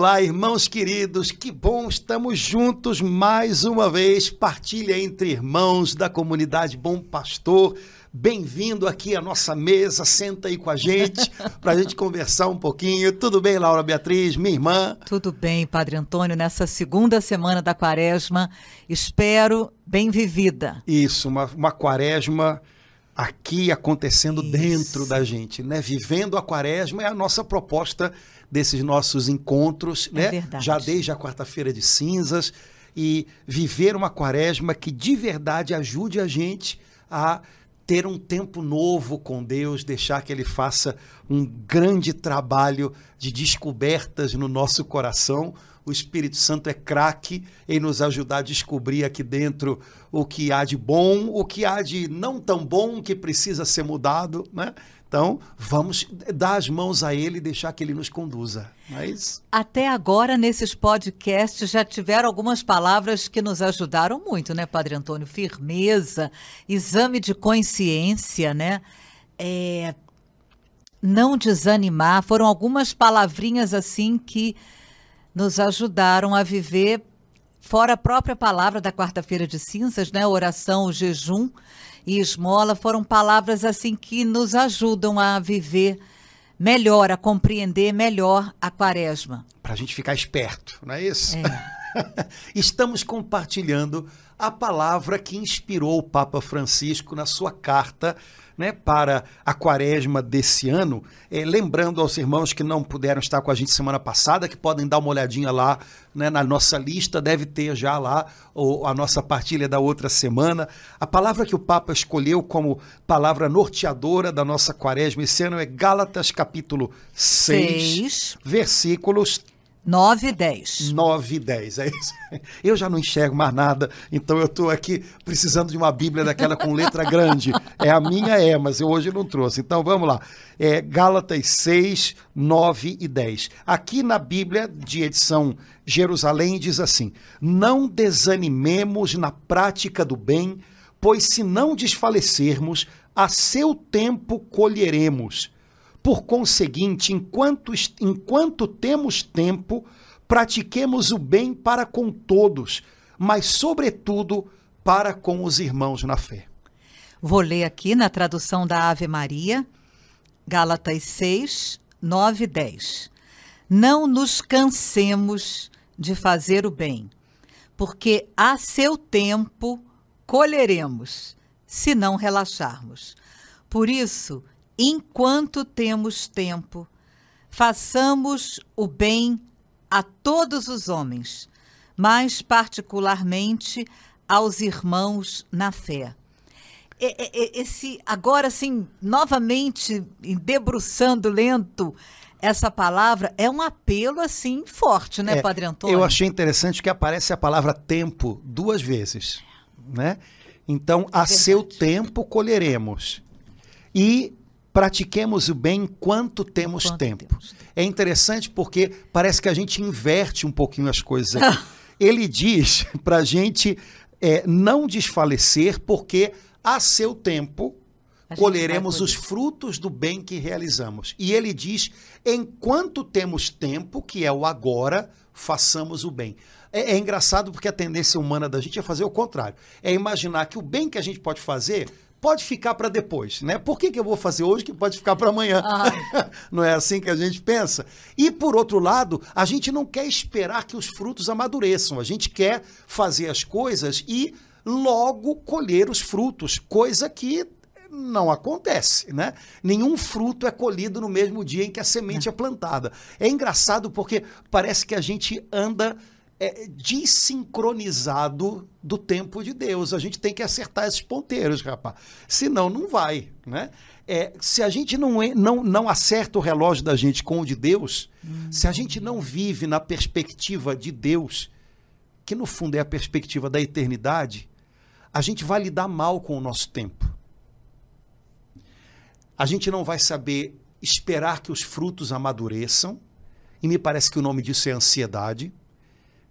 Olá, irmãos queridos, que bom, estamos juntos mais uma vez. Partilha entre irmãos da comunidade Bom Pastor. Bem-vindo aqui à nossa mesa, senta aí com a gente para a gente conversar um pouquinho. Tudo bem, Laura Beatriz, minha irmã? Tudo bem, Padre Antônio, nessa segunda semana da quaresma, espero bem vivida. Isso, uma, uma quaresma aqui acontecendo Isso. dentro da gente, né? Vivendo a quaresma é a nossa proposta desses nossos encontros, é né? Verdade. Já desde a quarta-feira de cinzas e viver uma quaresma que de verdade ajude a gente a ter um tempo novo com Deus, deixar que Ele faça um grande trabalho de descobertas no nosso coração. O Espírito Santo é craque em nos ajudar a descobrir aqui dentro o que há de bom, o que há de não tão bom, que precisa ser mudado, né? Então, vamos dar as mãos a ele e deixar que ele nos conduza. Mas... Até agora, nesses podcasts, já tiveram algumas palavras que nos ajudaram muito, né, Padre Antônio? Firmeza, exame de consciência, né? É... Não desanimar. Foram algumas palavrinhas assim que nos ajudaram a viver fora a própria palavra da quarta-feira de cinzas, né? Oração, jejum e esmola foram palavras assim que nos ajudam a viver melhor, a compreender melhor a quaresma. Para a gente ficar esperto, não é isso? É. Estamos compartilhando a palavra que inspirou o Papa Francisco na sua carta né, para a quaresma desse ano. É, lembrando aos irmãos que não puderam estar com a gente semana passada, que podem dar uma olhadinha lá né, na nossa lista, deve ter já lá o, a nossa partilha da outra semana. A palavra que o Papa escolheu como palavra norteadora da nossa quaresma esse ano é Gálatas capítulo 6, 6. versículos 9 e 10. 9 e 10, é isso. Eu já não enxergo mais nada, então eu estou aqui precisando de uma Bíblia daquela com letra grande. É a minha, é, mas eu hoje não trouxe. Então vamos lá. É Gálatas 6, 9 e 10. Aqui na Bíblia, de edição Jerusalém, diz assim: Não desanimemos na prática do bem, pois se não desfalecermos, a seu tempo colheremos por conseguinte, enquanto, enquanto temos tempo, pratiquemos o bem para com todos, mas, sobretudo, para com os irmãos na fé. Vou ler aqui na tradução da Ave Maria, Gálatas 6, 9 e 10. Não nos cansemos de fazer o bem, porque a seu tempo colheremos, se não relaxarmos. Por isso, enquanto temos tempo, façamos o bem a todos os homens, mas particularmente aos irmãos na fé. Esse agora assim, novamente debruçando lento essa palavra é um apelo assim forte, né, é, Padre Antônio? Eu achei interessante que aparece a palavra tempo duas vezes, né? Então, a Verdade. seu tempo colheremos. E pratiquemos o bem enquanto temos enquanto tempo. Temos. É interessante porque parece que a gente inverte um pouquinho as coisas aqui. Ele diz para a gente é, não desfalecer, porque a seu tempo colheremos os frutos do bem que realizamos. E ele diz: enquanto temos tempo, que é o agora, façamos o bem. É, é, engraçado porque a tendência humana da gente é fazer o contrário. É imaginar que o bem que a gente pode fazer pode ficar para depois, né? Por que, que eu vou fazer hoje que pode ficar para amanhã? não é assim que a gente pensa? E por outro lado, a gente não quer esperar que os frutos amadureçam, a gente quer fazer as coisas e logo colher os frutos, coisa que não acontece, né? Nenhum fruto é colhido no mesmo dia em que a semente é plantada. É engraçado porque parece que a gente anda é, desincronizado do tempo de Deus. A gente tem que acertar esses ponteiros, rapaz. Senão, não vai. Né? É, se a gente não, não, não acerta o relógio da gente com o de Deus, hum. se a gente não vive na perspectiva de Deus, que no fundo é a perspectiva da eternidade, a gente vai lidar mal com o nosso tempo. A gente não vai saber esperar que os frutos amadureçam, e me parece que o nome disso é ansiedade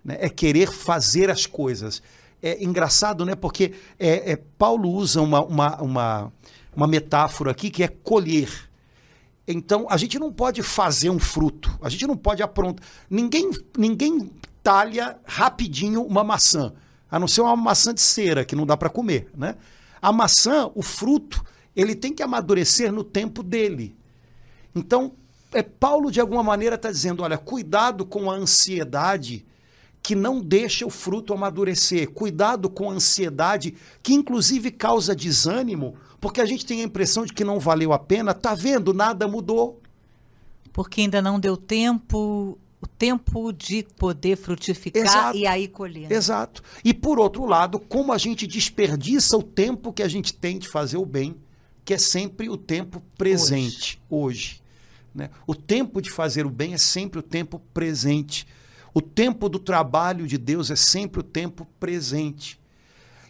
né? é querer fazer as coisas. É engraçado, né? Porque é, é Paulo usa uma, uma, uma, uma metáfora aqui que é colher. Então, a gente não pode fazer um fruto, a gente não pode aprontar. Ninguém, ninguém talha rapidinho uma maçã, a não ser uma maçã de cera, que não dá para comer. Né? A maçã, o fruto, ele tem que amadurecer no tempo dele. Então, é, Paulo, de alguma maneira, está dizendo: olha, cuidado com a ansiedade que não deixa o fruto amadurecer. Cuidado com a ansiedade que, inclusive, causa desânimo, porque a gente tem a impressão de que não valeu a pena. Tá vendo? Nada mudou. Porque ainda não deu tempo, o tempo de poder frutificar Exato. e aí colher. Exato. E por outro lado, como a gente desperdiça o tempo que a gente tem de fazer o bem, que é sempre o tempo presente, hoje. hoje né? O tempo de fazer o bem é sempre o tempo presente. O tempo do trabalho de Deus é sempre o tempo presente.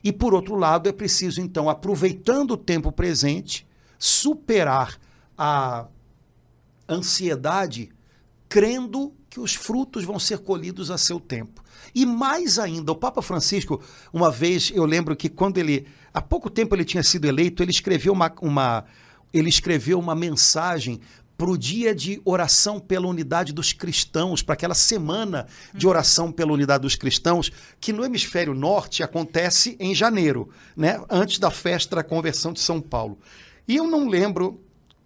E por outro lado, é preciso então, aproveitando o tempo presente, superar a ansiedade, crendo que os frutos vão ser colhidos a seu tempo. E mais ainda, o Papa Francisco, uma vez, eu lembro que quando ele, há pouco tempo ele tinha sido eleito, ele escreveu uma, uma ele escreveu uma mensagem para o dia de oração pela unidade dos cristãos, para aquela semana de oração pela unidade dos cristãos, que no hemisfério norte acontece em janeiro, né? antes da festa da conversão de São Paulo. E eu não lembro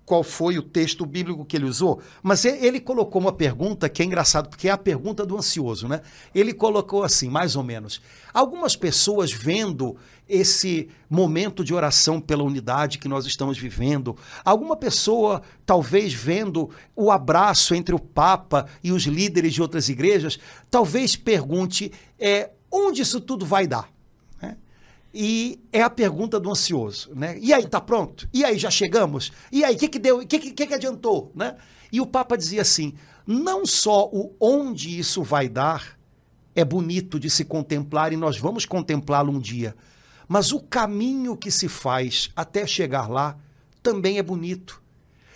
qual foi o texto bíblico que ele usou, mas ele colocou uma pergunta que é engraçado, porque é a pergunta do ansioso, né? Ele colocou assim, mais ou menos. Algumas pessoas vendo esse momento de oração pela unidade que nós estamos vivendo, alguma pessoa talvez vendo o abraço entre o Papa e os líderes de outras igrejas, talvez pergunte é, onde isso tudo vai dar? E é a pergunta do ansioso, né? E aí, tá pronto? E aí, já chegamos? E aí, o que que deu? O que, que que adiantou, né? E o Papa dizia assim: não só o onde isso vai dar é bonito de se contemplar e nós vamos contemplá-lo um dia, mas o caminho que se faz até chegar lá também é bonito.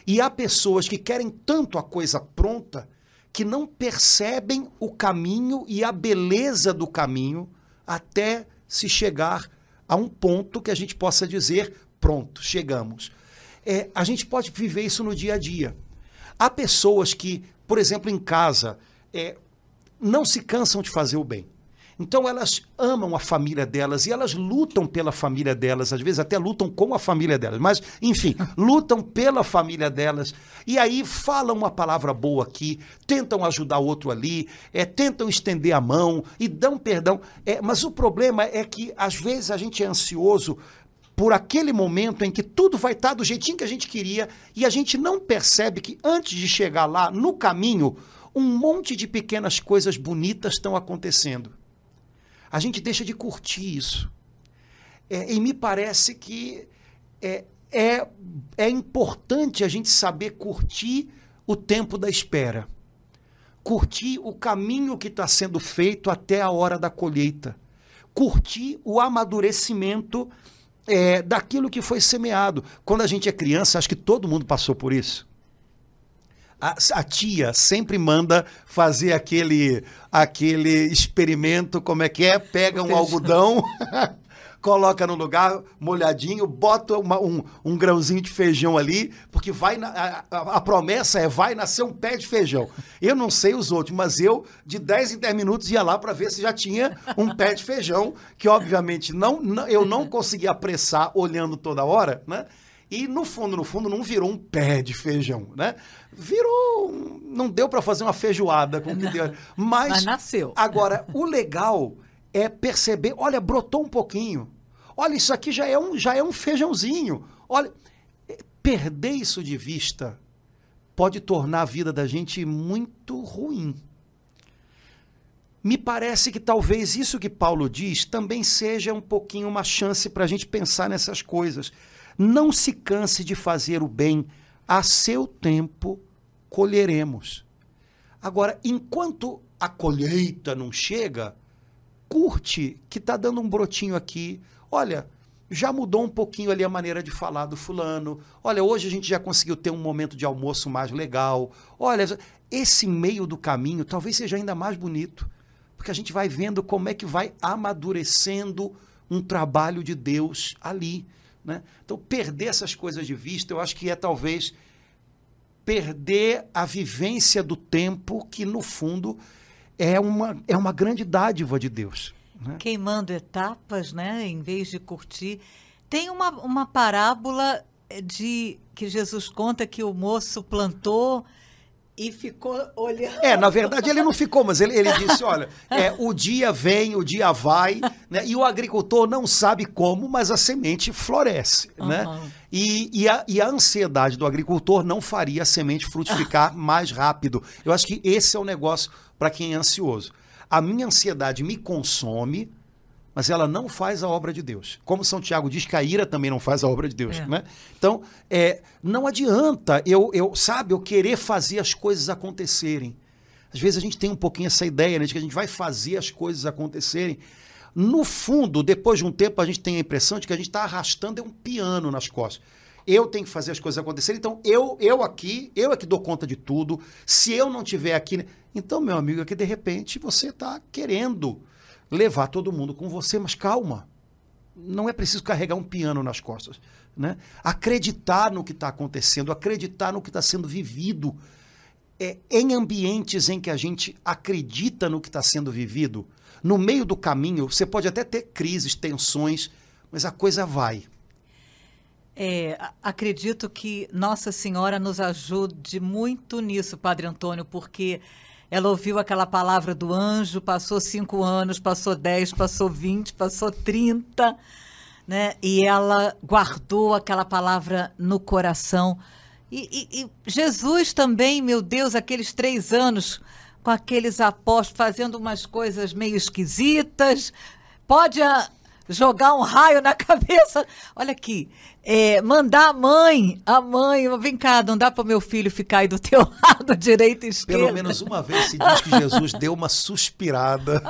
E há pessoas que querem tanto a coisa pronta que não percebem o caminho e a beleza do caminho até se chegar a um ponto que a gente possa dizer: pronto, chegamos. É, a gente pode viver isso no dia a dia. Há pessoas que, por exemplo, em casa, é, não se cansam de fazer o bem. Então elas amam a família delas e elas lutam pela família delas, às vezes até lutam com a família delas, mas enfim, lutam pela família delas e aí falam uma palavra boa aqui, tentam ajudar o outro ali, é, tentam estender a mão e dão perdão. É, mas o problema é que às vezes a gente é ansioso por aquele momento em que tudo vai estar do jeitinho que a gente queria e a gente não percebe que antes de chegar lá, no caminho, um monte de pequenas coisas bonitas estão acontecendo a gente deixa de curtir isso. É, e me parece que é, é, é importante a gente saber curtir o tempo da espera, curtir o caminho que está sendo feito até a hora da colheita, curtir o amadurecimento é, daquilo que foi semeado. Quando a gente é criança, acho que todo mundo passou por isso a, a, tia sempre manda fazer aquele, aquele experimento, como é que é? Pega um algodão, coloca no lugar molhadinho, bota uma, um, um grãozinho de feijão ali, porque vai na, a, a, promessa é vai nascer um pé de feijão. Eu não sei os outros, mas eu, de 10 em 10 minutos, ia lá para ver se já tinha um pé de feijão, que obviamente não, não eu não conseguia apressar olhando toda hora, né? E no fundo, no fundo, não virou um pé de feijão, né? Virou. Não deu para fazer uma feijoada com que deu. Mas, Mas nasceu. Agora, o legal é perceber, olha, brotou um pouquinho. Olha, isso aqui já é um, já é um feijãozinho. Olha, perder isso de vista pode tornar a vida da gente muito ruim. Me parece que talvez isso que Paulo diz também seja um pouquinho uma chance para a gente pensar nessas coisas. Não se canse de fazer o bem, a seu tempo colheremos. Agora, enquanto a colheita não chega, curte que está dando um brotinho aqui. Olha, já mudou um pouquinho ali a maneira de falar do fulano. Olha, hoje a gente já conseguiu ter um momento de almoço mais legal. Olha, esse meio do caminho talvez seja ainda mais bonito, porque a gente vai vendo como é que vai amadurecendo um trabalho de Deus ali. Né? Então, perder essas coisas de vista, eu acho que é talvez perder a vivência do tempo, que no fundo é uma, é uma grande dádiva de Deus. Né? Queimando etapas, né? Em vez de curtir. Tem uma, uma parábola de que Jesus conta que o moço plantou e ficou olhando. É, na verdade ele não ficou, mas ele, ele disse: olha, é, o dia vem, o dia vai, né? e o agricultor não sabe como, mas a semente floresce. Uhum. Né? E, e, a, e a ansiedade do agricultor não faria a semente frutificar mais rápido. Eu acho que esse é o negócio para quem é ansioso. A minha ansiedade me consome, mas ela não faz a obra de Deus. Como São Tiago diz que a ira também não faz a obra de Deus, é. né? Então, é, não adianta eu, eu, sabe, eu querer fazer as coisas acontecerem. Às vezes a gente tem um pouquinho essa ideia, né, de que a gente vai fazer as coisas acontecerem. No fundo, depois de um tempo, a gente tem a impressão de que a gente está arrastando um piano nas costas. Eu tenho que fazer as coisas acontecerem, então eu, eu aqui, eu é que dou conta de tudo. Se eu não tiver aqui, né? então meu amigo, é que de repente você está querendo levar todo mundo com você, mas calma. Não é preciso carregar um piano nas costas. Né? Acreditar no que está acontecendo, acreditar no que está sendo vivido. É, em ambientes em que a gente acredita no que está sendo vivido, no meio do caminho, você pode até ter crises, tensões, mas a coisa vai. É, acredito que Nossa Senhora nos ajude muito nisso, Padre Antônio, porque ela ouviu aquela palavra do anjo, passou cinco anos, passou dez, passou vinte, passou trinta, né? E ela guardou aquela palavra no coração. E, e, e, Jesus também, meu Deus, aqueles três anos com aqueles apóstolos fazendo umas coisas meio esquisitas. Pode a, jogar um raio na cabeça. Olha aqui, é, mandar a mãe, a mãe, vem cá, não dá para meu filho ficar aí do teu lado, direito e esquerdo. Pelo menos uma vez se diz que Jesus deu uma suspirada.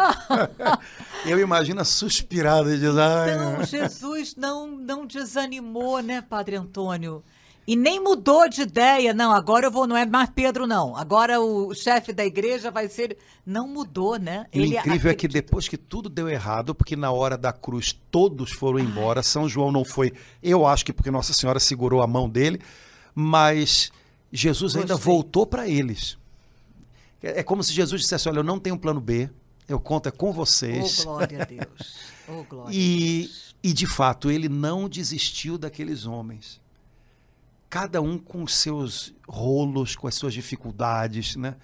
Eu imagino a suspirada de Então, Jesus não, não desanimou, né, Padre Antônio? E nem mudou de ideia, não, agora eu vou, não é mais Pedro, não. Agora o chefe da igreja vai ser. Não mudou, né? O Ele incrível acredita. é que depois que tudo deu errado, porque na hora da cruz todos foram embora, Ai. São João não foi. Eu acho que porque Nossa Senhora segurou a mão dele, mas Jesus Gostei. ainda voltou para eles. É, é como se Jesus dissesse: Olha, eu não tenho um plano B, eu conto é com vocês. Oh, glória a Deus. Oh, glória e, a Deus. e de fato, ele não desistiu daqueles homens cada um com os seus rolos, com as suas dificuldades, né?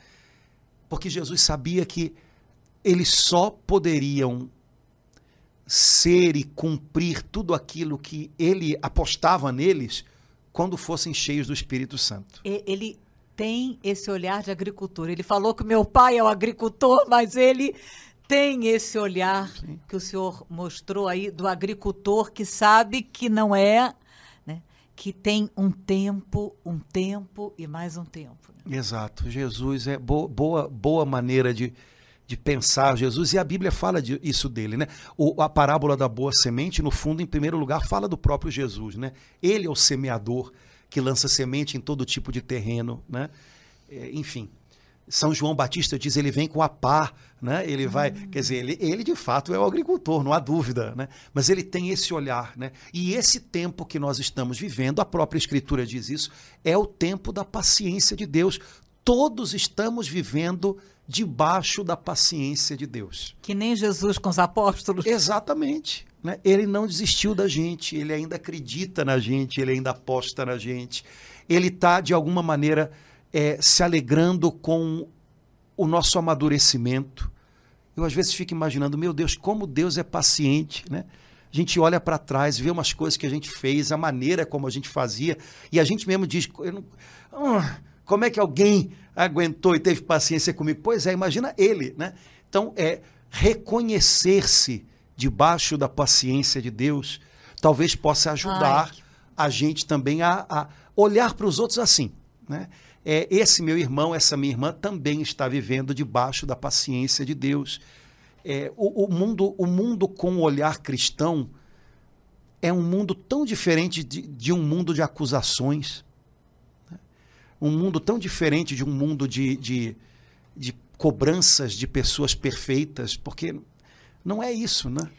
Porque Jesus sabia que eles só poderiam ser e cumprir tudo aquilo que ele apostava neles quando fossem cheios do Espírito Santo. Ele tem esse olhar de agricultor. Ele falou que meu pai é o agricultor, mas ele tem esse olhar Sim. que o senhor mostrou aí do agricultor que sabe que não é que tem um tempo, um tempo e mais um tempo. Né? Exato. Jesus é bo boa, boa maneira de, de pensar Jesus e a Bíblia fala de, isso dele, né? O, a parábola da boa semente, no fundo, em primeiro lugar, fala do próprio Jesus, né? Ele é o semeador que lança semente em todo tipo de terreno, né? É, enfim, são João Batista diz ele vem com a pá, né? Ele vai, hum. quer dizer, ele, ele de fato é o agricultor, não há dúvida, né? Mas ele tem esse olhar, né? E esse tempo que nós estamos vivendo, a própria escritura diz isso, é o tempo da paciência de Deus. Todos estamos vivendo debaixo da paciência de Deus. Que nem Jesus com os apóstolos. Exatamente. Né? Ele não desistiu da gente, ele ainda acredita na gente, ele ainda aposta na gente. Ele está, de alguma maneira, é, se alegrando com o nosso amadurecimento. Eu às vezes fico imaginando, meu Deus, como Deus é paciente, né? A gente olha para trás, vê umas coisas que a gente fez, a maneira como a gente fazia, e a gente mesmo diz, não, ah, como é que alguém aguentou e teve paciência comigo? Pois é, imagina ele, né? Então, é reconhecer-se debaixo da paciência de Deus, talvez possa ajudar Ai. a gente também a, a olhar para os outros assim, né? É, esse meu irmão, essa minha irmã também está vivendo debaixo da paciência de Deus. É, o, o, mundo, o mundo com o olhar cristão é um mundo tão diferente de, de um mundo de acusações, né? um mundo tão diferente de um mundo de, de, de cobranças de pessoas perfeitas, porque não é isso, né?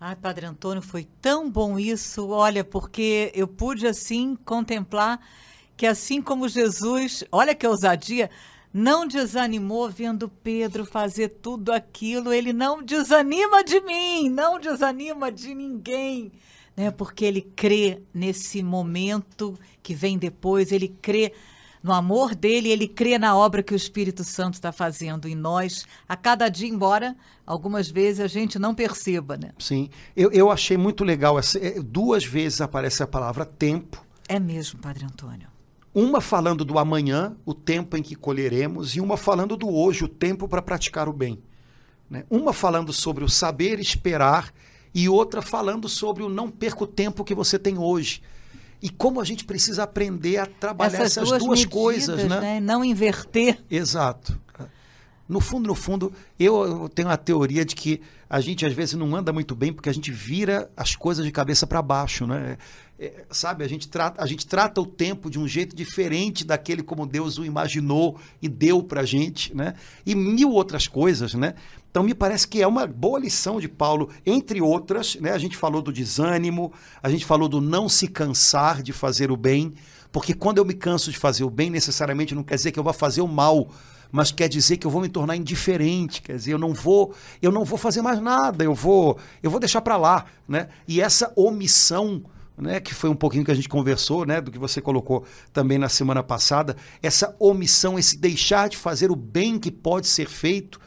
Ai, Padre Antônio, foi tão bom isso, olha, porque eu pude assim contemplar que assim como Jesus, olha que ousadia, não desanimou vendo Pedro fazer tudo aquilo, ele não desanima de mim, não desanima de ninguém, né? Porque ele crê nesse momento que vem depois, ele crê no amor dele, ele crê na obra que o Espírito Santo está fazendo em nós a cada dia, embora algumas vezes a gente não perceba, né? Sim, eu, eu achei muito legal, essa, é, duas vezes aparece a palavra tempo. É mesmo, Padre Antônio. Uma falando do amanhã, o tempo em que colheremos, e uma falando do hoje, o tempo para praticar o bem. Né? Uma falando sobre o saber esperar e outra falando sobre o não perca o tempo que você tem hoje. E como a gente precisa aprender a trabalhar essas, essas duas, duas medidas, coisas, né? né? Não inverter. Exato. No fundo, no fundo, eu tenho a teoria de que a gente às vezes não anda muito bem porque a gente vira as coisas de cabeça para baixo, né? É, sabe, a gente, trata, a gente trata o tempo de um jeito diferente daquele como Deus o imaginou e deu para a gente, né? E mil outras coisas, né? Então me parece que é uma boa lição de Paulo, entre outras, né? A gente falou do desânimo, a gente falou do não se cansar de fazer o bem, porque quando eu me canso de fazer o bem, necessariamente não quer dizer que eu vá fazer o mal, mas quer dizer que eu vou me tornar indiferente, quer dizer, eu não vou, eu não vou fazer mais nada, eu vou, eu vou deixar para lá, né? E essa omissão né, que foi um pouquinho que a gente conversou, né, do que você colocou também na semana passada, essa omissão, esse deixar de fazer o bem que pode ser feito,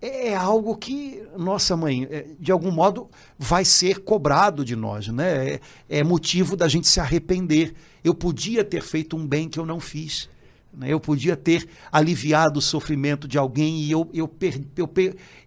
é algo que, nossa mãe, é, de algum modo vai ser cobrado de nós, né? É, é motivo da gente se arrepender. Eu podia ter feito um bem que eu não fiz. Né? Eu podia ter aliviado o sofrimento de alguém e eu, eu, eu,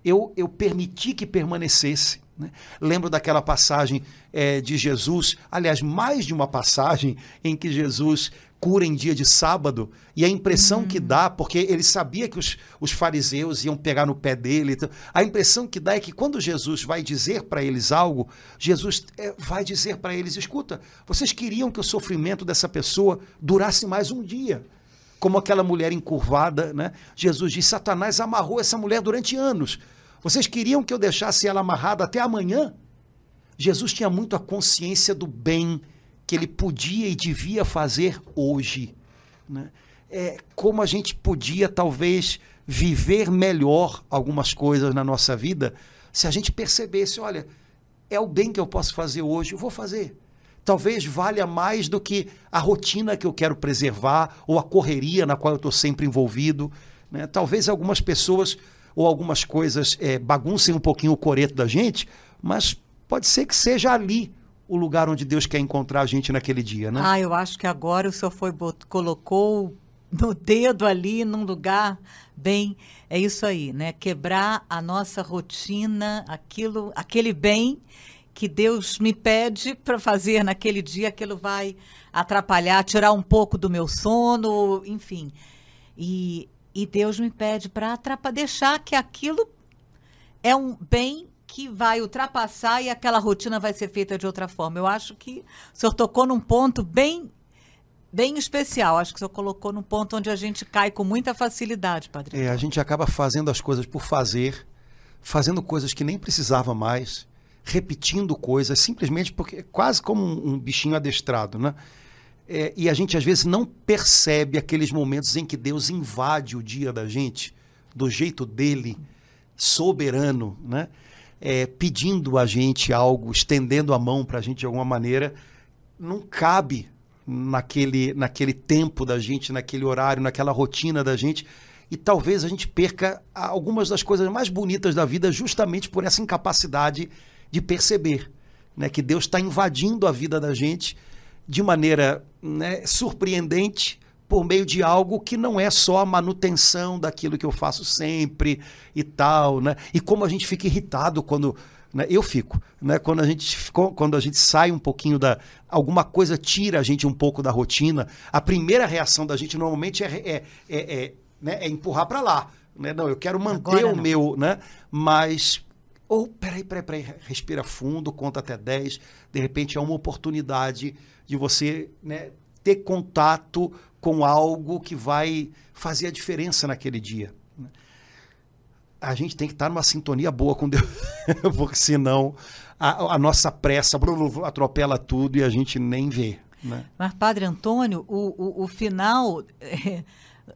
eu, eu permiti que permanecesse. Né? Lembro daquela passagem é, de Jesus, aliás, mais de uma passagem em que Jesus cura em dia de sábado, e a impressão uhum. que dá, porque ele sabia que os, os fariseus iam pegar no pé dele, então, a impressão que dá é que quando Jesus vai dizer para eles algo, Jesus é, vai dizer para eles: escuta, vocês queriam que o sofrimento dessa pessoa durasse mais um dia como aquela mulher encurvada, né? Jesus diz: Satanás amarrou essa mulher durante anos. Vocês queriam que eu deixasse ela amarrada até amanhã? Jesus tinha muito a consciência do bem que ele podia e devia fazer hoje. Né? É, como a gente podia, talvez, viver melhor algumas coisas na nossa vida se a gente percebesse: olha, é o bem que eu posso fazer hoje, eu vou fazer talvez valha mais do que a rotina que eu quero preservar ou a correria na qual eu estou sempre envolvido. Né? Talvez algumas pessoas ou algumas coisas é, baguncem um pouquinho o coreto da gente, mas pode ser que seja ali o lugar onde Deus quer encontrar a gente naquele dia, né? Ah, eu acho que agora o senhor foi colocou no dedo ali num lugar bem é isso aí, né? Quebrar a nossa rotina, aquilo, aquele bem que Deus me pede para fazer naquele dia, aquilo vai atrapalhar, tirar um pouco do meu sono, enfim. E, e Deus me pede para deixar que aquilo é um bem que vai ultrapassar e aquela rotina vai ser feita de outra forma. Eu acho que o senhor tocou num ponto bem bem especial. Acho que o senhor colocou num ponto onde a gente cai com muita facilidade, Padre. É, a gente acaba fazendo as coisas por fazer, fazendo coisas que nem precisava mais repetindo coisas, simplesmente porque quase como um, um bichinho adestrado, né? É, e a gente às vezes não percebe aqueles momentos em que Deus invade o dia da gente do jeito dele, soberano, né? É, pedindo a gente algo, estendendo a mão para a gente de alguma maneira, não cabe naquele, naquele tempo da gente, naquele horário, naquela rotina da gente. E talvez a gente perca algumas das coisas mais bonitas da vida justamente por essa incapacidade de perceber né, que Deus está invadindo a vida da gente de maneira né, surpreendente por meio de algo que não é só a manutenção daquilo que eu faço sempre e tal, né? E como a gente fica irritado quando né, eu fico, né? Quando a gente quando a gente sai um pouquinho da alguma coisa tira a gente um pouco da rotina, a primeira reação da gente normalmente é, é, é, é, né, é empurrar para lá, né? Não, eu quero manter Agora o não. meu, né? Mas ou, peraí, peraí, peraí, respira fundo, conta até 10. De repente é uma oportunidade de você né, ter contato com algo que vai fazer a diferença naquele dia. A gente tem que estar numa sintonia boa com Deus, porque senão a, a nossa pressa atropela tudo e a gente nem vê. Né? Mas, Padre Antônio, o, o, o final é,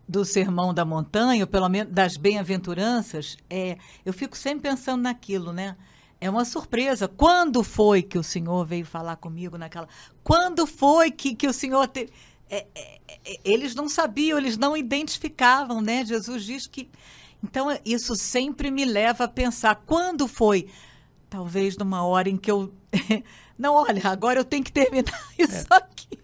do Sermão da Montanha, ou pelo menos das bem-aventuranças, é, eu fico sempre pensando naquilo, né? É uma surpresa. Quando foi que o Senhor veio falar comigo naquela. Quando foi que, que o Senhor teve. É, é, é, eles não sabiam, eles não identificavam, né? Jesus diz que. Então, isso sempre me leva a pensar: quando foi? Talvez numa hora em que eu. não, olha, agora eu tenho que terminar isso é. aqui.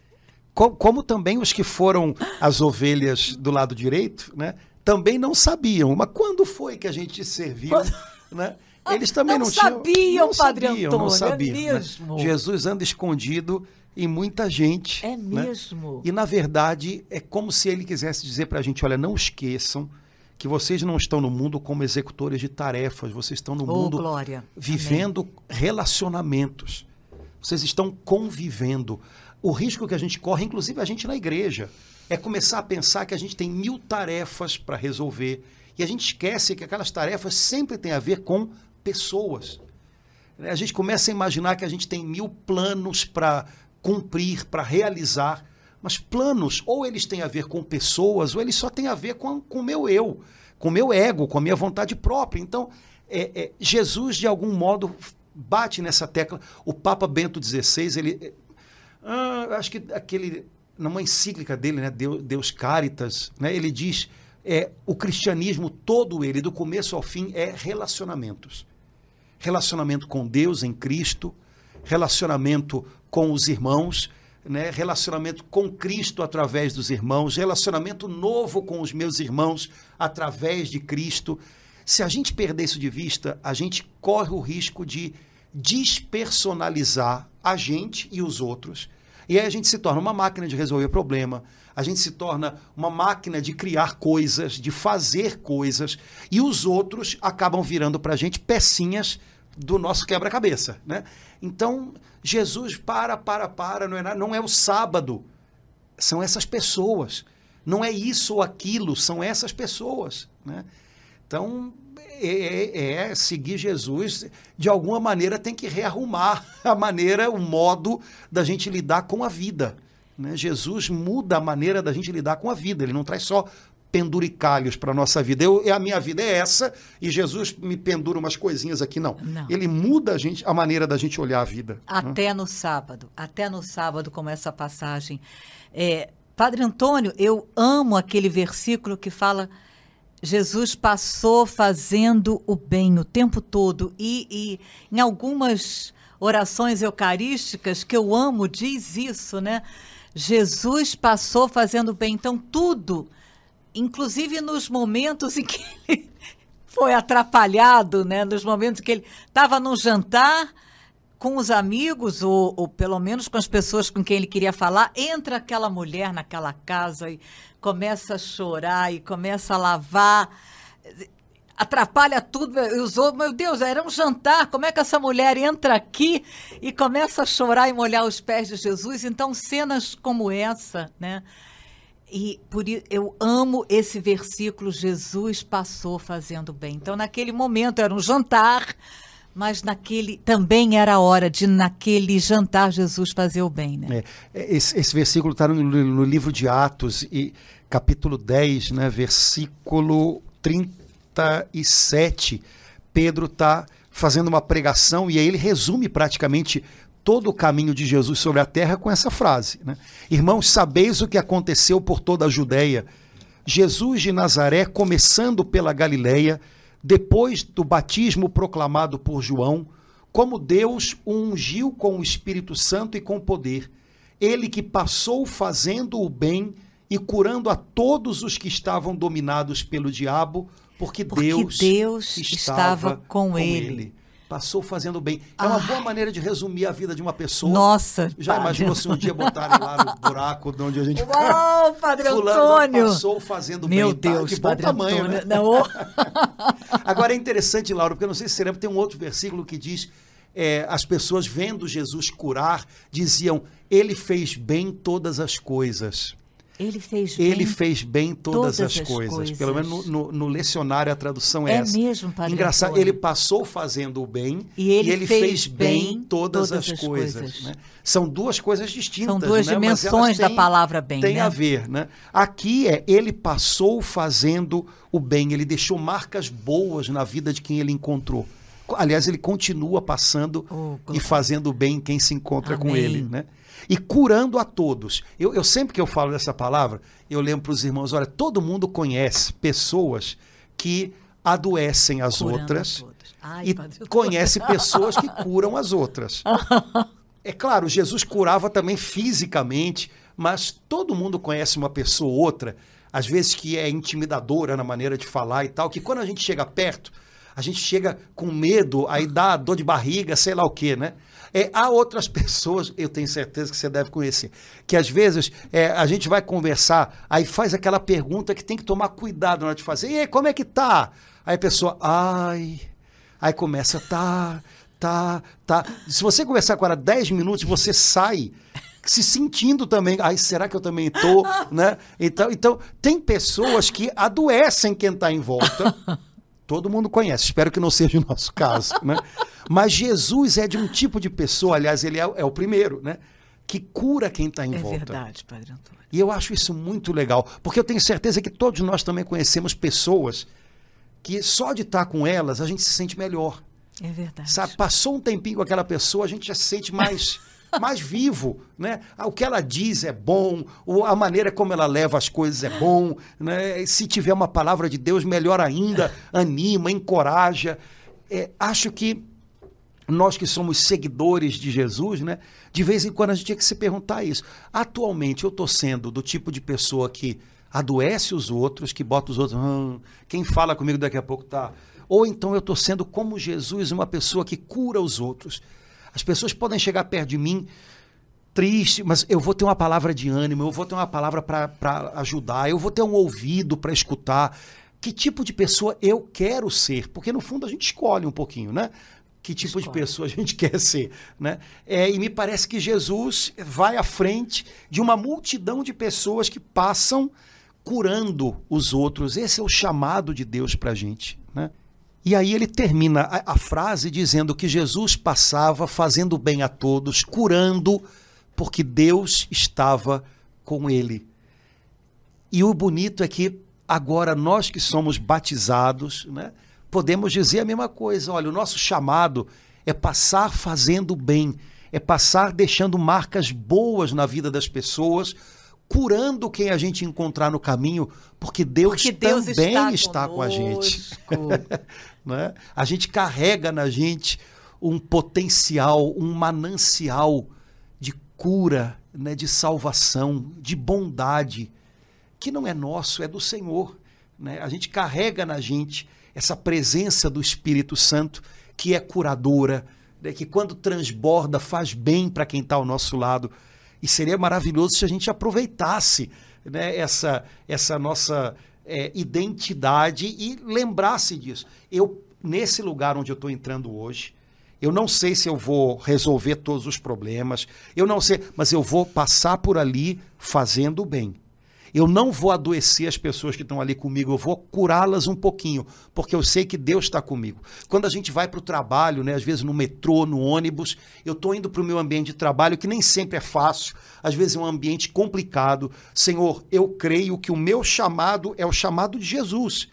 Como, como, também os que foram as ovelhas do lado direito, né? Também não sabiam. Mas quando foi que a gente serviu? Quando... Né? Eles também não, não sabiam, tinham, não Padre sabiam, Antônio, não sabiam. É mesmo. Né? Jesus anda escondido em muita gente. É né? mesmo. E, na verdade, é como se ele quisesse dizer para a gente: olha, não esqueçam que vocês não estão no mundo como executores de tarefas, vocês estão no oh, mundo glória. vivendo Amém. relacionamentos. Vocês estão convivendo. O risco que a gente corre, inclusive a gente na igreja, é começar a pensar que a gente tem mil tarefas para resolver. E a gente esquece que aquelas tarefas sempre têm a ver com pessoas. A gente começa a imaginar que a gente tem mil planos para cumprir, para realizar, mas planos, ou eles têm a ver com pessoas, ou eles só têm a ver com o meu eu, com o meu ego, com a minha vontade própria. Então, é, é, Jesus, de algum modo, bate nessa tecla. O Papa Bento XVI, ele. Ah, acho que aquele. Numa encíclica dele, né, Deus, Deus Caritas, né, ele diz é, o cristianismo todo ele, do começo ao fim, é relacionamentos relacionamento com Deus em Cristo, relacionamento com os irmãos, né? relacionamento com Cristo através dos irmãos, relacionamento novo com os meus irmãos através de Cristo. Se a gente perder isso de vista, a gente corre o risco de despersonalizar a gente e os outros. E aí a gente se torna uma máquina de resolver problema, a gente se torna uma máquina de criar coisas, de fazer coisas, e os outros acabam virando para a gente pecinhas do nosso quebra-cabeça. Né? Então, Jesus para, para, para, não é, não é o sábado, são essas pessoas. Não é isso ou aquilo, são essas pessoas. Né? Então, é, é, é, seguir Jesus, de alguma maneira tem que rearrumar a maneira, o modo da gente lidar com a vida. Né? Jesus muda a maneira da gente lidar com a vida. Ele não traz só penduricalhos para a nossa vida. Eu, a minha vida é essa e Jesus me pendura umas coisinhas aqui. Não. não. Ele muda a, gente, a maneira da gente olhar a vida. Né? Até né? no sábado. Até no sábado, como essa passagem. É, Padre Antônio, eu amo aquele versículo que fala. Jesus passou fazendo o bem o tempo todo. E, e em algumas orações eucarísticas que eu amo, diz isso, né? Jesus passou fazendo bem. Então, tudo, inclusive nos momentos em que ele foi atrapalhado, né? nos momentos que ele estava num jantar com os amigos, ou, ou, pelo menos com as pessoas com quem ele queria falar, entra aquela mulher naquela casa e começa a chorar e começa a lavar atrapalha tudo. Usou, meu Deus, era um jantar. Como é que essa mulher entra aqui e começa a chorar e molhar os pés de Jesus? Então, cenas como essa, né? E por eu amo esse versículo. Jesus passou fazendo bem. Então, naquele momento era um jantar, mas naquele também era hora de naquele jantar Jesus fazer o bem, né? É, esse, esse, versículo está no, no livro de Atos e capítulo 10, né, versículo 30 37, Pedro está fazendo uma pregação e aí ele resume praticamente todo o caminho de Jesus sobre a terra com essa frase. Né? Irmãos, sabeis o que aconteceu por toda a Judéia. Jesus de Nazaré, começando pela Galileia, depois do batismo proclamado por João, como Deus o ungiu com o Espírito Santo e com poder, ele que passou fazendo o bem e curando a todos os que estavam dominados pelo diabo, porque, porque Deus, Deus, estava, com, com ele. ele. Passou fazendo bem. É uma boa maneira de resumir a vida de uma pessoa. Nossa. Já imaginou se um dia botarem lá no buraco de onde a gente Uau, Padre Fulano Antônio! passou fazendo Meu bem. Meu Deus, tá? que Padre bom tamanho, Antônio. né? Não. Agora é interessante, Laura, porque eu não sei se você lembra, tem um outro versículo que diz é, as pessoas vendo Jesus curar, diziam, ele fez bem todas as coisas. Ele fez bem, ele fez bem todas, todas as, as coisas. coisas. Pelo menos no, no- no lecionário a tradução é, É essa. mesmo, Padre Engraçado, Antônio. ele passou fazendo o bem E ele fez, fez bem todas, todas as, as coisas. coisas. né? São duas coisas distintas. São duas né? Mas elas dimensões da têm- palavra bem, Tem né? a ver, né? Aqui é ele passou fazendo o bem, ele deixou marcas boas na vida de quem ele encontrou. Aliás, ele continua passando Oh, e fazendo bem quem se encontra com Amém. ele, né? E curando a todos. Eu, eu sempre que eu falo dessa palavra, eu lembro para os irmãos, olha, todo mundo conhece pessoas que adoecem as Curando outras. Ai, e conhece pessoas que curam as outras. É claro, Jesus curava também fisicamente, mas todo mundo conhece uma pessoa ou outra, às vezes que é intimidadora na maneira de falar e tal, que quando a gente chega perto, a gente chega com medo, aí dá dor de barriga, sei lá o quê, né? É, há outras pessoas, eu tenho certeza que você deve conhecer, que às vezes é, a gente vai conversar, aí faz aquela pergunta que tem que tomar cuidado na hora de fazer. E aí, como é que tá? Aí a pessoa, ai. Aí começa, tá, tá, tá. Se você conversar agora 10 minutos, você sai se sentindo também. Ai, será que eu também tô, né? Então, então tem pessoas que adoecem quem está em volta. Todo mundo conhece, espero que não seja o nosso caso, né? Mas Jesus é de um tipo de pessoa, aliás, ele é, é o primeiro, né? Que cura quem está em É volta. verdade, Padre Antônio. E eu acho isso muito legal, porque eu tenho certeza que todos nós também conhecemos pessoas que só de estar com elas a gente se sente melhor. É verdade. Sabe, passou um tempinho com aquela pessoa, a gente já se sente mais, mais vivo, né? Ah, O que ela diz é bom, a maneira como ela leva as coisas é bom, né? Se tiver uma palavra de Deus, melhor ainda, anima, encoraja. É, acho que nós que somos seguidores de Jesus, né? De vez em quando a gente tinha que se perguntar isso. Atualmente eu estou sendo do tipo de pessoa que adoece os outros, que bota os outros, "Hum, quem fala comigo daqui a pouco tá. Ou então eu estou sendo como Jesus, uma pessoa que cura os outros. As pessoas podem chegar perto de mim triste, mas eu vou ter uma palavra de ânimo, eu vou ter uma palavra para ajudar, eu vou ter um ouvido para escutar. Que tipo de pessoa eu quero ser? Porque no fundo a gente escolhe um pouquinho, né? Que tipo de Escolhe. pessoa a gente quer ser, né? É, e me parece que Jesus vai à frente de uma multidão de pessoas que passam curando os outros. Esse é o chamado de Deus para a gente? E aí ele termina a, a frase dizendo que Jesus passava fazendo bem a todos, curando, porque Deus estava com ele. E o bonito é que agora nós que somos batizados, né, podemos dizer a mesma coisa. Olha, o nosso chamado é passar fazendo bem, é passar deixando marcas boas na vida das pessoas, curando quem a gente encontrar no caminho, porque Deus, Porque Deus também está, está com a gente. né? A gente carrega na gente um potencial, um manancial de cura, né? de salvação, de bondade, que não é nosso, é do Senhor. Né? A gente carrega na gente essa presença do Espírito Santo, que é curadora, né? que quando transborda faz bem para quem está ao nosso lado. E seria maravilhoso se a gente aproveitasse né, essa, essa nossa é, identidade e lembrasse disso. Eu, nesse lugar onde eu estou entrando hoje, eu não sei se eu vou resolver todos os problemas, eu não sei, mas eu vou passar por ali fazendo bem. Eu não vou adoecer as pessoas que estão ali comigo, eu vou curá-las um pouquinho, porque eu sei que Deus está comigo. Quando a gente vai para o trabalho, né, às vezes no metrô, no ônibus, eu estou indo para o meu ambiente de trabalho, que nem sempre é fácil, às vezes é um ambiente complicado. Senhor, eu creio que o meu chamado é o chamado de Jesus.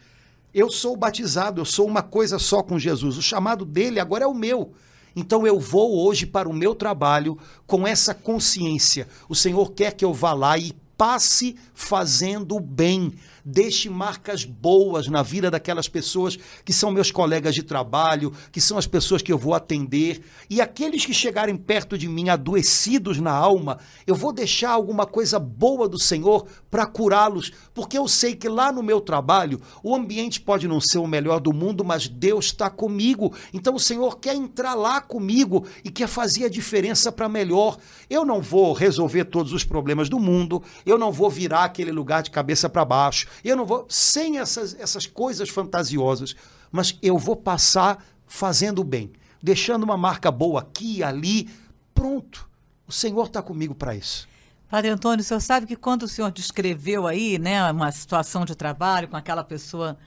Eu sou batizado, eu sou uma coisa só com Jesus. O chamado dele agora é o meu. Então eu vou hoje para o meu trabalho com essa consciência. O Senhor quer que eu vá lá e passe fazendo o bem. Deixe marcas boas na vida daquelas pessoas que são meus colegas de trabalho, que são as pessoas que eu vou atender. E aqueles que chegarem perto de mim adoecidos na alma, eu vou deixar alguma coisa boa do Senhor para curá-los, porque eu sei que lá no meu trabalho o ambiente pode não ser o melhor do mundo, mas Deus está comigo. Então o Senhor quer entrar lá comigo e quer fazer a diferença para melhor. Eu não vou resolver todos os problemas do mundo, eu não vou virar aquele lugar de cabeça para baixo, eu não vou sem essas, essas coisas fantasiosas, mas eu vou passar fazendo o bem, deixando uma marca boa aqui, ali, pronto. O Senhor está comigo para isso. Padre Antônio, o senhor sabe que quando o senhor descreveu aí, né, uma situação de trabalho com aquela pessoa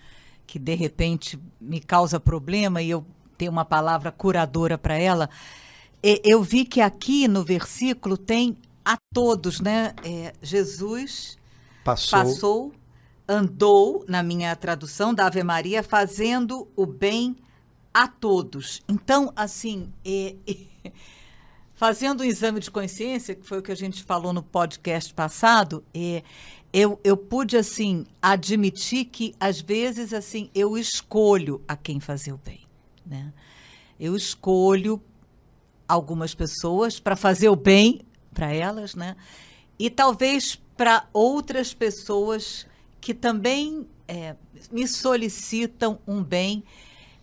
que de repente me causa problema e eu tenho uma palavra curadora para ela, eu vi que aqui no versículo tem a todos, né? É, Jesus passou. passou, andou, na minha tradução da Ave Maria, fazendo o bem a todos. Então, assim, é, é, fazendo um exame de consciência, que foi o que a gente falou no podcast passado, é, eu, eu pude, assim, admitir que, às vezes, assim, eu escolho a quem fazer o bem, né? Eu escolho algumas pessoas para fazer o bem para elas, né? E talvez para outras pessoas que também é, me solicitam um bem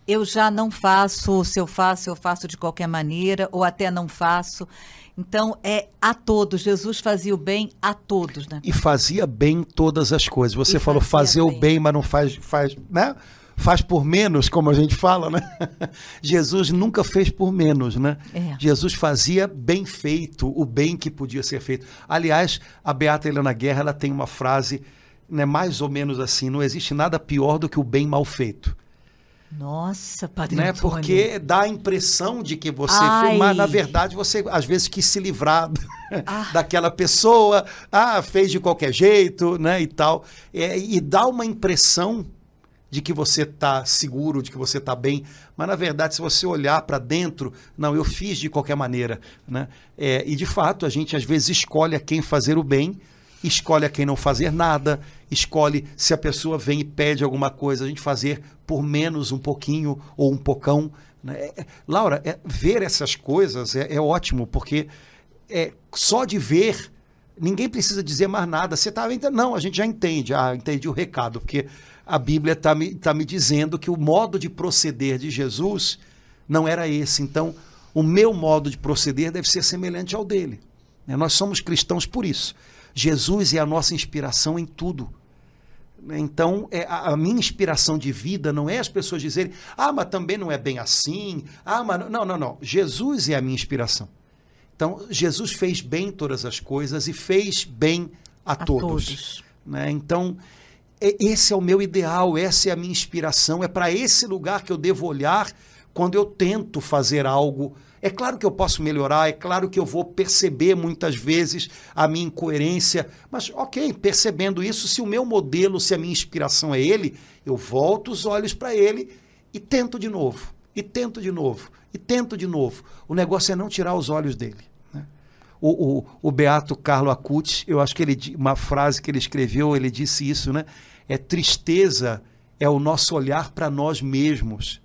eu já não faço, se eu faço, eu faço de qualquer maneira, ou até não faço. Então, é a todos. Jesus fazia o bem a todos, né? E fazia bem todas as coisas. Você e falou fazer bem. o bem, mas não faz, faz, né? Faz por menos, como a gente fala, né? Jesus nunca fez por menos, né? É. Jesus fazia bem feito, o bem que podia ser feito. Aliás, a Beata Helena Guerra, ela tem uma frase, né, mais ou menos assim, não existe nada pior do que o bem mal feito. Nossa, Padre né? Antônio. Porque dá a impressão de que você fez, mas na verdade você às vezes quis se livrar ah. daquela pessoa, ah, fez de qualquer jeito, né, e tal. É, e dá uma impressão de que você está seguro, de que você está bem, mas na verdade, se você olhar para dentro, não, eu fiz de qualquer maneira. Né? É, e de fato, a gente às vezes escolhe a quem fazer o bem escolhe a quem não fazer nada, escolhe se a pessoa vem e pede alguma coisa, a gente fazer por menos um pouquinho ou um pocão. Né? É, é, Laura, é, ver essas coisas é, é, ótimo, porque é, só de ver, ninguém precisa dizer mais nada. Você está Não, a gente já entende, ah, entendi o recado, porque a Bíblia está me, tá me dizendo que o modo de proceder de Jesus não era esse. Então, o meu modo de proceder deve ser semelhante ao dele. Né? Nós somos cristãos por isso. Jesus é a nossa inspiração em tudo. Então, é, a, minha inspiração de vida não é as pessoas dizerem, ah, mas também não é bem assim. Ah, mas não, não, não. Jesus é a minha inspiração. Então, Jesus fez bem todas as coisas e fez bem a, a todos. todos. Né? Então, esse é o meu ideal, essa é a minha inspiração. É para esse lugar que eu devo olhar quando eu tento fazer algo é claro que eu posso melhorar, é claro que eu vou perceber muitas vezes a minha incoerência, mas ok, percebendo isso, se o meu modelo, se a minha inspiração é ele, eu volto os olhos para ele e tento de novo, e tento de novo, e tento de novo. O negócio é não tirar os olhos dele. Né? O, o, o, Beato Carlo Acuti, eu acho que ele uma frase que ele escreveu, ele disse isso, né? É tristeza é o nosso olhar para nós mesmos.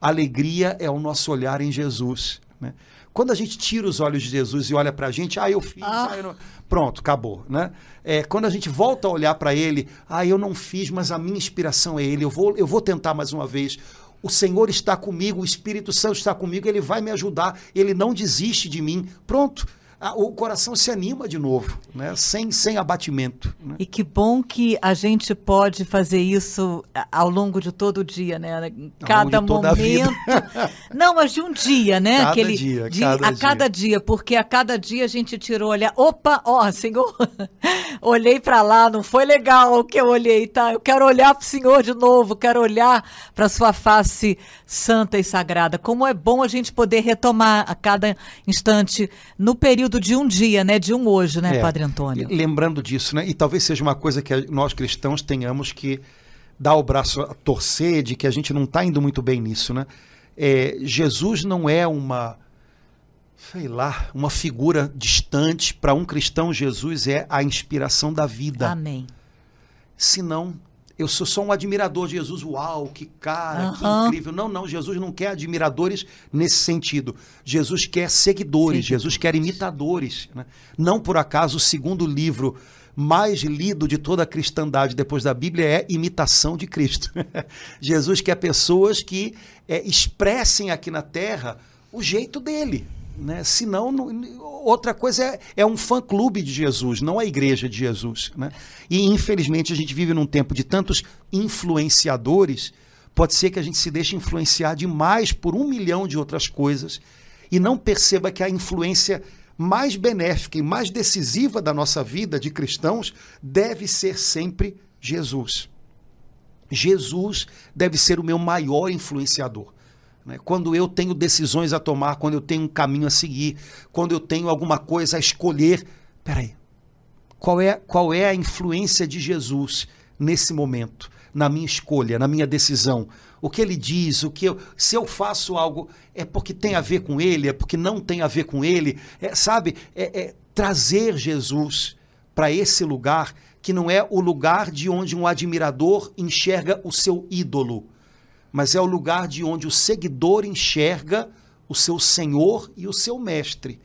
Alegria é o nosso olhar em Jesus. Né? Quando a gente tira os olhos de Jesus e olha para a gente, ah, eu fiz, ah. ah eu pronto, acabou. Né? É, quando a gente volta a olhar para ele, ah, eu não fiz, mas a minha inspiração é ele, eu vou, eu vou tentar mais uma vez. O Senhor está comigo, o Espírito Santo está comigo, ele vai me ajudar, ele não desiste de mim. Pronto, o coração se anima de novo, né? sem, sem abatimento. Né? E que bom que a gente pode fazer isso ao longo de todo o dia, né? Cada momento. Não, mas de um dia, né? Cada Aquele, dia, de, cada a dia. cada dia, porque a cada dia a gente tirou olhar. Opa, ó, Senhor, olhei para lá, não foi legal o que eu olhei, tá? Eu quero olhar para o Senhor de novo, quero olhar para sua face santa e sagrada. Como é bom a gente poder retomar a cada instante no período período de um dia, né? De um hoje, né, é, Padre Antônio? Lembrando disso, né? E talvez seja uma coisa que nós cristãos tenhamos que dar o braço a torcer, de que a gente não está indo muito bem nisso, né? É, Jesus não é uma, sei lá, uma figura distante. Para um cristão, Jesus é a inspiração da vida. Amém. Senão, eu sou só um admirador de Jesus. Uau, que cara, que incrível. Não, não, Jesus não quer admiradores nesse sentido. Jesus quer seguidores, Sim. Jesus quer imitadores. Né? Não por acaso o segundo livro mais lido de toda a cristandade depois da Bíblia é Imitação de Cristo. Jesus quer pessoas que é, expressem aqui na terra o jeito dele. Né? Senão, não, outra coisa é, é um fã-clube de Jesus, não a igreja de Jesus. Né? E, infelizmente, a gente vive num tempo de tantos influenciadores, pode ser que a gente se deixe influenciar demais por um milhão de outras coisas e não perceba que a influência mais benéfica e mais decisiva da nossa vida de cristãos deve ser sempre Jesus. Jesus deve ser o meu maior influenciador. Né? Quando eu tenho decisões a tomar, quando eu tenho um caminho a seguir, quando eu tenho alguma coisa a escolher, peraí, qual é, qual é a influência de Jesus nesse momento, na minha escolha, na minha decisão? O que ele diz, o que eu, se eu faço algo, é porque tem a ver com ele, é porque não tem a ver com ele, é, sabe? É, é trazer Jesus para esse lugar que não é o lugar de onde um admirador enxerga o seu ídolo, mas é o lugar de onde o seguidor enxerga o seu senhor e o seu mestre,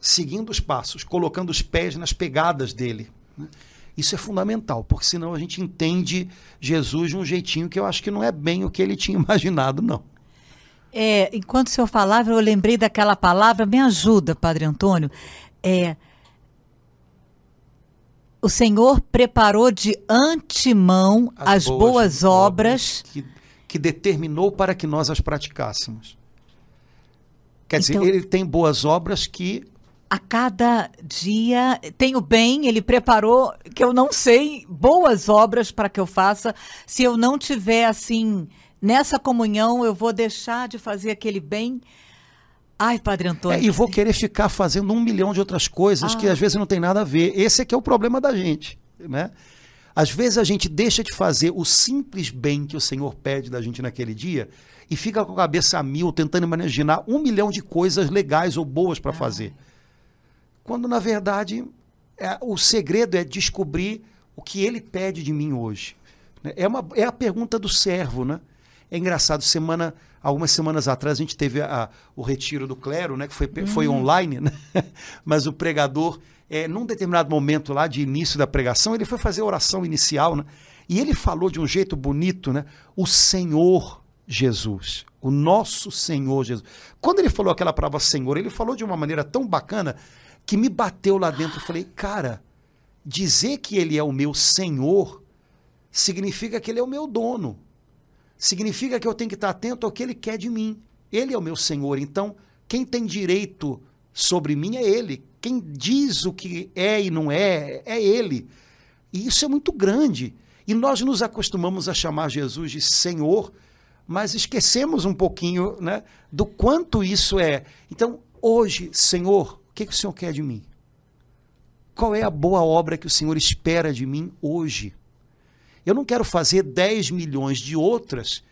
seguindo os passos, colocando os pés nas pegadas dele. Né? Isso é fundamental, porque senão a gente entende Jesus de um jeitinho que eu acho que não é bem o que ele tinha imaginado, não. É, enquanto o senhor falava, eu lembrei daquela palavra, me ajuda, Padre Antônio. É, o Senhor preparou de antemão as, as boas, boas, obras, que, que, determinou para que nós as praticássemos. Quer então, dizer, ele tem boas obras que. A cada dia tem o bem, ele preparou, que eu não sei, boas obras para que eu faça. Se eu não tiver assim, nessa comunhão, eu vou deixar de fazer aquele bem Ai, Padre Antônio. É, e vou querer ficar fazendo um milhão de outras coisas ah. que às vezes não tem nada a ver. Esse é que é o problema da gente, né? Às vezes a gente deixa de fazer o simples bem que o Senhor pede da gente naquele dia e fica com a cabeça a mil tentando imaginar um milhão de coisas legais ou boas para ah. fazer. Quando na verdade é, o segredo é descobrir o que Ele pede de mim hoje. É, uma, é a pergunta do servo, né? É engraçado, semana algumas semanas atrás a gente teve a, o retiro do clero, né, que foi, hum. foi online, né? mas o pregador, é, num determinado momento lá de início da pregação, ele foi fazer a oração inicial, né? e ele falou de um jeito bonito, né? o Senhor Jesus, o nosso Senhor Jesus. Quando ele falou aquela palavra Senhor, ele falou de uma maneira tão bacana que me bateu lá dentro. Eu falei, cara, dizer que ele é o meu Senhor significa que ele é o meu dono significa que eu tenho que estar atento ao que ele quer de mim. Ele é o meu Senhor. Então, quem tem direito sobre mim é ele. Quem diz o que é e não é, é ele. E isso é muito grande. E nós nos acostumamos a chamar Jesus de Senhor, mas esquecemos um pouquinho né, do quanto isso é. Então, hoje, Senhor, o que, que o Senhor quer de mim? Qual é a boa obra que o Senhor espera de mim hoje? Eu não quero fazer 10 milhões de outras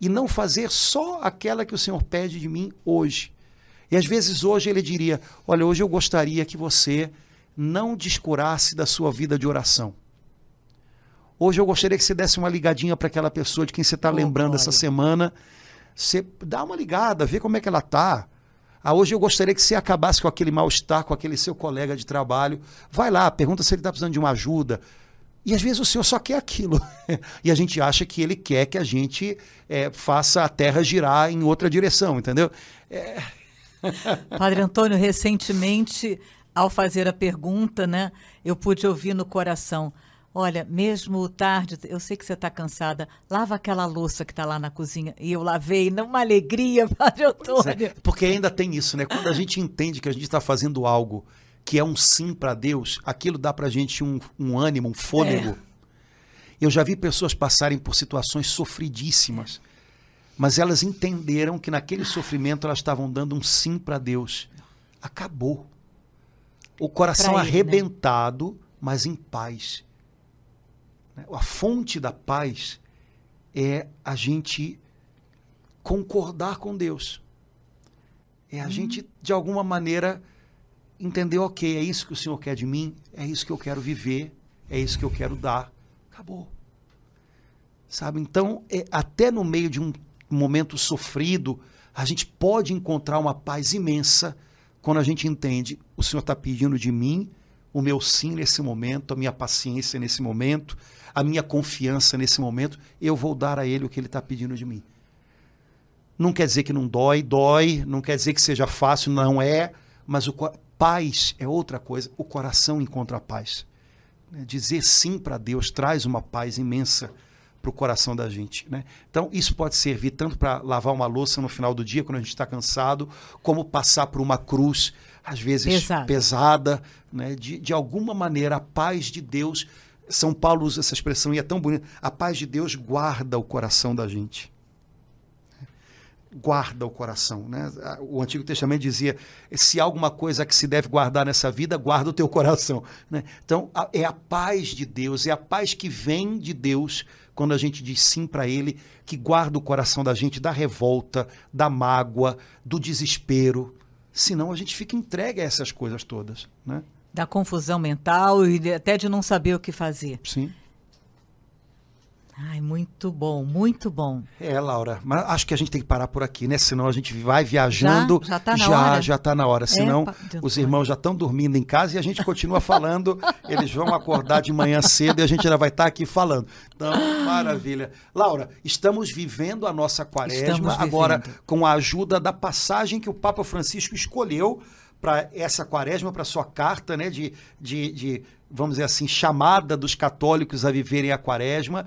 e não fazer só aquela que o Senhor pede de mim hoje. E às vezes hoje ele diria: Olha, hoje eu gostaria que você não descurasse da sua vida de oração. Hoje eu gostaria que você desse uma ligadinha para aquela pessoa de quem você está oh, lembrando glória. essa semana. Você dá uma ligada, vê como é que ela está. Ah, hoje eu gostaria que você acabasse com aquele mal-estar com aquele seu colega de trabalho. Vai lá, pergunta se ele está precisando de uma ajuda. E às vezes o Senhor só quer aquilo. e a gente acha que Ele quer que a gente é, faça a terra girar em outra direção, entendeu? É... Padre Antônio, recentemente, ao fazer a pergunta, né, eu pude ouvir no coração. Olha, mesmo tarde, eu sei que você está cansada, lava aquela louça que está lá na cozinha. E eu lavei, numa alegria, Padre Antônio. É, porque ainda tem isso, né? Quando a gente entende que a gente está fazendo algo que é um sim para Deus, aquilo dá para a gente um, um, ânimo, um fôlego. É. Eu já vi pessoas passarem por situações sofridíssimas, mas elas entenderam que naquele sofrimento elas estavam dando um sim para Deus. Acabou. O coração ele, né? arrebentado, né? mas em paz. A fonte da paz é a gente concordar com Deus. É a hum. gente, de alguma maneira, entender, ok, é isso que o Senhor quer de mim, é isso que eu quero viver, é isso que eu quero dar. Acabou. Sabe? Então, é, até no meio de um momento sofrido, a gente pode encontrar uma paz imensa quando a gente entende: o Senhor está pedindo de mim o meu sim nesse momento, a minha paciência nesse momento, a minha confiança nesse momento, eu vou dar a Ele o que Ele está pedindo de mim. Não quer dizer que não dói, dói, não quer dizer que seja fácil, não é, mas o, Paz é outra coisa. O coração encontra a paz. Dizer sim para Deus traz uma paz imensa para o coração da gente. Né? Então, isso pode servir tanto para lavar uma louça no final do dia, quando a gente está cansado, como passar por uma cruz, às vezes Pesado. pesada. Né? De, de alguma maneira, a paz de Deus. São Paulo usa essa expressão e é tão bonita. A paz de Deus guarda o coração da gente guarda o coração. Né? O Antigo Testamento dizia: se há alguma coisa que se deve guardar nessa vida, guarda o teu coração. Né? Então, a, é a paz de Deus, é a paz que vem de Deus quando a gente diz sim para Ele, que guarda o coração da gente da revolta, da mágoa, do desespero. Senão a gente fica entregue a essas coisas todas. Né? Da confusão mental e até de não saber o que fazer. Sim. Ai, muito bom, muito bom. É, Laura, mas acho que a gente tem que parar por aqui, né? Senão a gente vai viajando. Já, já tá na já, hora? Já tá na hora. Senão Epa, os irmãos já estão dormindo em casa e a gente continua falando. eles vão acordar de manhã cedo e a gente ainda vai estar aqui falando. Então, maravilha. Laura, estamos vivendo a nossa quaresma agora com a ajuda da passagem que o Papa Francisco escolheu para essa quaresma, para sua carta, né? De, de, de, vamos dizer assim, chamada dos católicos a viverem a quaresma.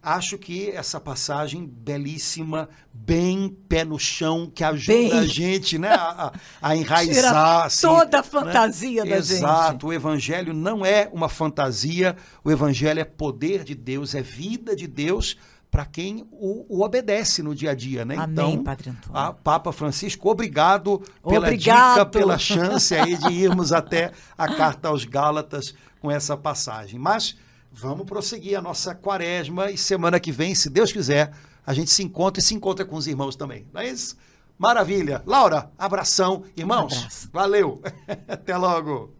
Acho que essa passagem belíssima, bem pé no chão, que ajuda Bem. a gente né, a, a- enraizar. Assim, toda a né? fantasia da gente. Exato. O evangelho não é uma fantasia, o evangelho é poder de Deus, é vida de Deus para quem o, o obedece no dia a dia, né? Amém, então, Padre Antônio. a Papa Francisco, obrigado pela Obrigado. dica, pela chance aí de irmos até a carta aos Gálatas com essa passagem. Mas vamos prosseguir a nossa quaresma e semana que vem, se Deus quiser, a gente se encontra e se encontra com os irmãos também. Não é isso? Maravilha. Laura, abração. Irmãos, abraço. valeu. Até logo.